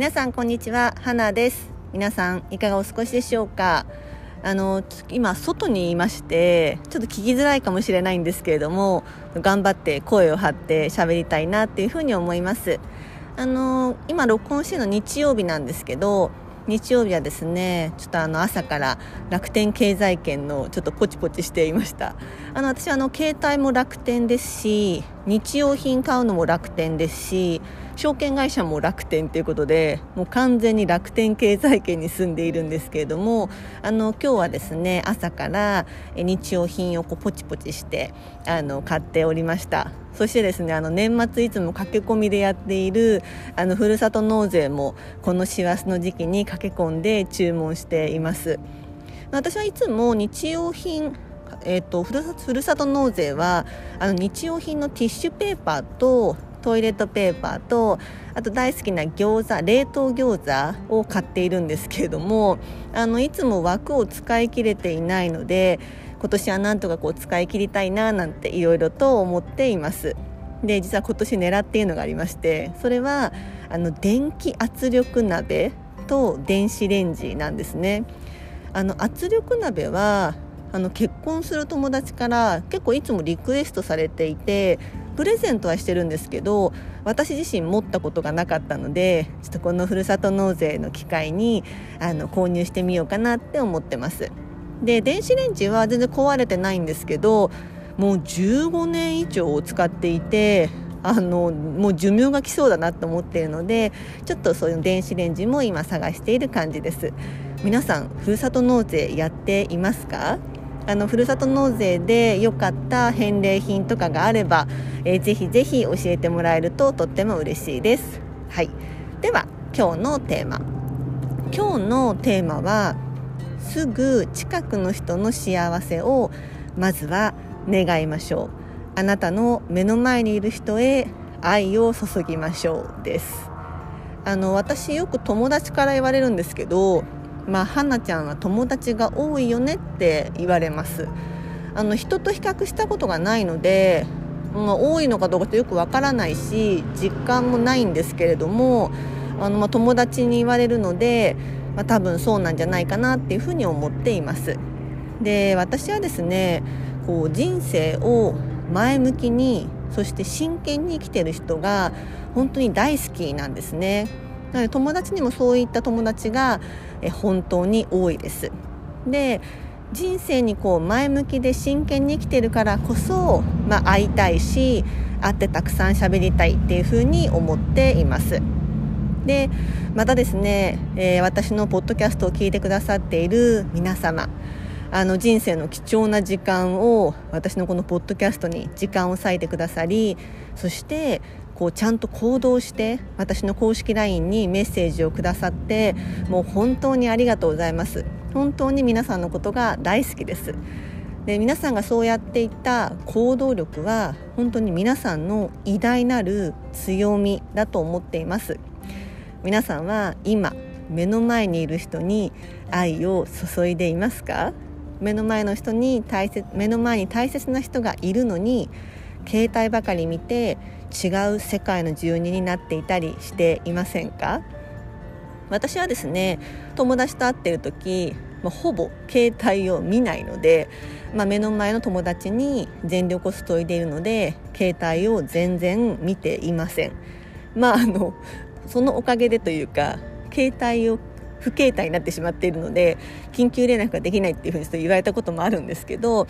皆さんこんにちは。花です。皆さんいかがお過ごしでしょうか？あの今外にいましてちょっと聞きづらいかもしれないんですけれども頑張って声を張って喋りたいなっていうふうに思います。あの今録音してるの日曜日なんですけど日曜日はですねちょっとあの朝から楽天経済圏のちょっとポチポチしていました。あの私はあの携帯も楽天ですし日用品買うのも楽天ですし証券会社も楽天ということでもう完全に楽天経済圏に住んでいるんですけれどもあの今日はですね朝から日用品をこうポチポチしてあの買っておりました。そしてですねあの年末いつも駆け込みでやっているあのふるさと納税もこの師走の時期に駆け込んで注文しています。私はいつも日用品えーと、ふるふるさと納税はあの日用品のティッシュペーパーとトイレットペーパーとあと大好きな餃子冷凍餃子を買っているんですけれどもあのいつも枠を使い切れていないので今年はなんとかこう使い切りたいななんていろいろと思っています。で実は今年狙っているのがありましてそれはあの電気圧力鍋と電子レンジなんですね。あの圧力鍋はあの結婚する友達から結構いつもリクエストされていてプレゼントはしてるんですけど私自身持ったことがなかったのでちょっとこのふるさと納税の機会にあの購入してみようかなって思ってます。で電子レンジは全然壊れてないんですけどもう15年以上使っていてあのもう寿命が来そうだなと思っているのでちょっとそういう電子レンジも今探している感じです。皆さんふるさと納税やっていますか？あのふるさと納税で良かった返礼品とかがあれば、えー、ぜひぜひ教えてもらえるととっても嬉しいです。はい、では今日のテーマ。今日のテーマはすぐ近くの人の幸せをまずは願いましょう。あなたの目の前にいる人へ愛を注ぎましょうです。あの私よく友達から言われるんですけどまあ、花ちゃんは友達が多いよねって言われます。あの人と比較したことがないので、まあ、多いのかどうかってよくわからないし実感もないんですけれどもあの、まあ、友達に言われるので、まあ、多分そうなんじゃないかなっていうふうに思っています。で私はですねこう人生を前向きにそして真剣に生きてる人が本当に大好きなんですね。なので友達にもそういった友達が本当に多いです。で人生にこう前向きで真剣に生きてるからこそ、まあ、会いたいし会ってたくさん喋りたいっていうふうに思っています。でまたですね、えー、私のポッドキャストを聞いてくださっている皆様あの人生の貴重な時間を私のこのポッドキャストに時間を割いてくださりそしてこうちゃんと行動して私の公式 LINE にメッセージをくださってもう本当にありがとうございます。本当に皆さんのことが大好きです。で皆さんがそうやっていった行動力は本当に皆さんの偉大なる強みだと思っています。皆さんは今目の前にいる人に愛を注いでいますか？目の前の人に大切目の前に大切な人がいるのに携帯ばかり見て違う世界の住人になっていたりしていませんか？私はですね友達と会ってる時、まあ、ほぼ携帯を見ないので、まあ、目の前の友達に全力を注いでいるので携帯を全然見ていません。まああのそのおかげでというか携帯を不携帯になってしまっているので緊急連絡ができないっていうふうに言われたこともあるんですけど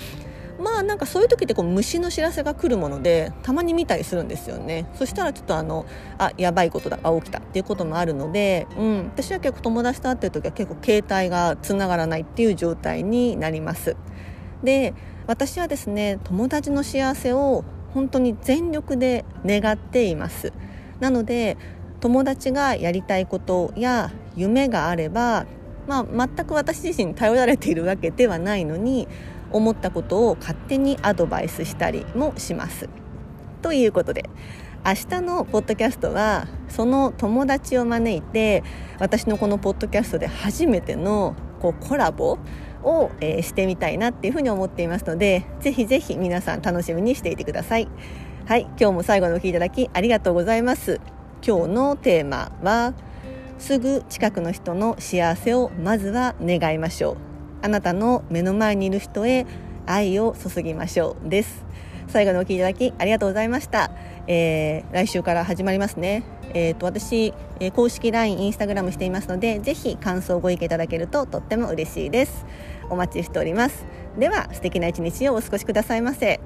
まあなんかそういう時ってこう虫の知らせが来るものでたまに見たりするんですよね。そしたらちょっとあのあやばいことだあ起きたっていうこともあるので、うん、私は結構友達と会ってる時は結構携帯がつながらないっていう状態になります。で私はですね友達の幸せを本当に全力で願っています。なので友達がやりたいことや夢があればまあ、全く私自身頼られているわけではないのに思ったことを勝手にアドバイスしたりもします。ということで明日のポッドキャストはその友達を招いて私のこのポッドキャストで初めてのこうコラボを、えー、してみたいなっていうふうに思っていますのでぜひぜひ皆さん楽しみにしていてください。はい今日も最後のお聴きいただきありがとうございます。今日のテーマはすぐ近くの人の幸せをまずは願いましょうあなたの目の前にいる人へ愛を注ぎましょうです。最後のお聞きいただきありがとうございました、えー、来週から始まりますね。えーと、私、えー、公式 LINE、インスタグラムしていますのでぜひ感想ご意見いただけるととっても嬉しいです。お待ちしております。では素敵な一日をお過ごしくださいませ。